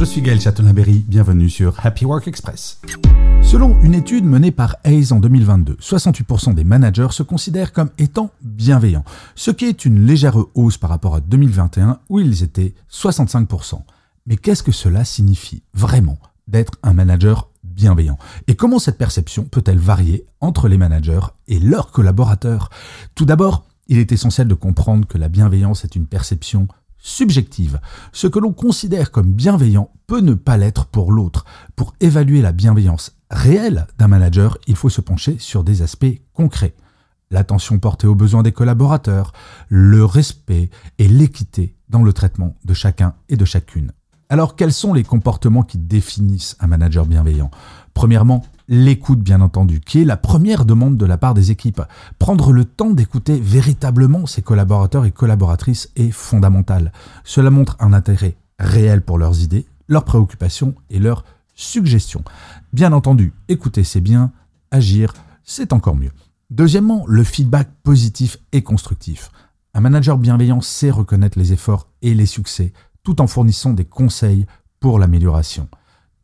Je suis Gaël Chatonaberry, bienvenue sur Happy Work Express. Selon une étude menée par Hayes en 2022, 68% des managers se considèrent comme étant bienveillants, ce qui est une légère hausse par rapport à 2021 où ils étaient 65%. Mais qu'est-ce que cela signifie vraiment d'être un manager bienveillant? Et comment cette perception peut-elle varier entre les managers et leurs collaborateurs? Tout d'abord, il est essentiel de comprendre que la bienveillance est une perception subjective. Ce que l'on considère comme bienveillant peut ne pas l'être pour l'autre. Pour évaluer la bienveillance réelle d'un manager, il faut se pencher sur des aspects concrets. L'attention portée aux besoins des collaborateurs, le respect et l'équité dans le traitement de chacun et de chacune. Alors quels sont les comportements qui définissent un manager bienveillant? Premièrement, l'écoute bien entendu, qui est la première demande de la part des équipes. Prendre le temps d'écouter véritablement ses collaborateurs et collaboratrices est fondamental. Cela montre un intérêt réel pour leurs idées, leurs préoccupations et leurs suggestions. Bien entendu, écouter c'est bien, agir c'est encore mieux. Deuxièmement, le feedback positif et constructif. Un manager bienveillant sait reconnaître les efforts et les succès tout en fournissant des conseils pour l'amélioration.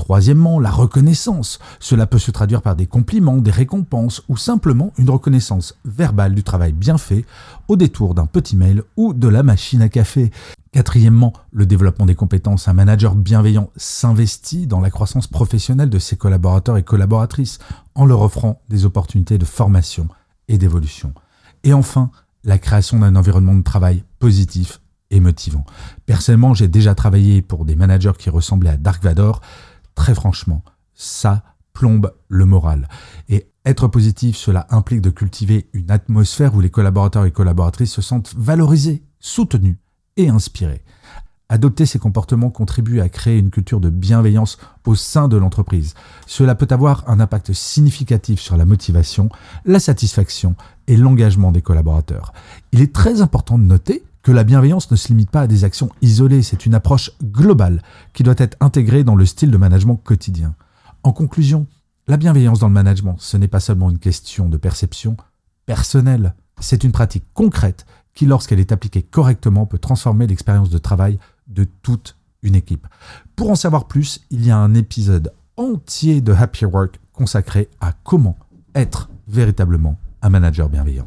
Troisièmement, la reconnaissance. Cela peut se traduire par des compliments, des récompenses ou simplement une reconnaissance verbale du travail bien fait au détour d'un petit mail ou de la machine à café. Quatrièmement, le développement des compétences. Un manager bienveillant s'investit dans la croissance professionnelle de ses collaborateurs et collaboratrices en leur offrant des opportunités de formation et d'évolution. Et enfin, la création d'un environnement de travail positif et motivant. Personnellement, j'ai déjà travaillé pour des managers qui ressemblaient à Dark Vador très franchement, ça plombe le moral. Et être positif, cela implique de cultiver une atmosphère où les collaborateurs et collaboratrices se sentent valorisés, soutenus et inspirés. Adopter ces comportements contribue à créer une culture de bienveillance au sein de l'entreprise. Cela peut avoir un impact significatif sur la motivation, la satisfaction et l'engagement des collaborateurs. Il est très important de noter que la bienveillance ne se limite pas à des actions isolées, c'est une approche globale qui doit être intégrée dans le style de management quotidien. En conclusion, la bienveillance dans le management, ce n'est pas seulement une question de perception personnelle, c'est une pratique concrète qui, lorsqu'elle est appliquée correctement, peut transformer l'expérience de travail de toute une équipe. Pour en savoir plus, il y a un épisode entier de Happy Work consacré à comment être véritablement un manager bienveillant.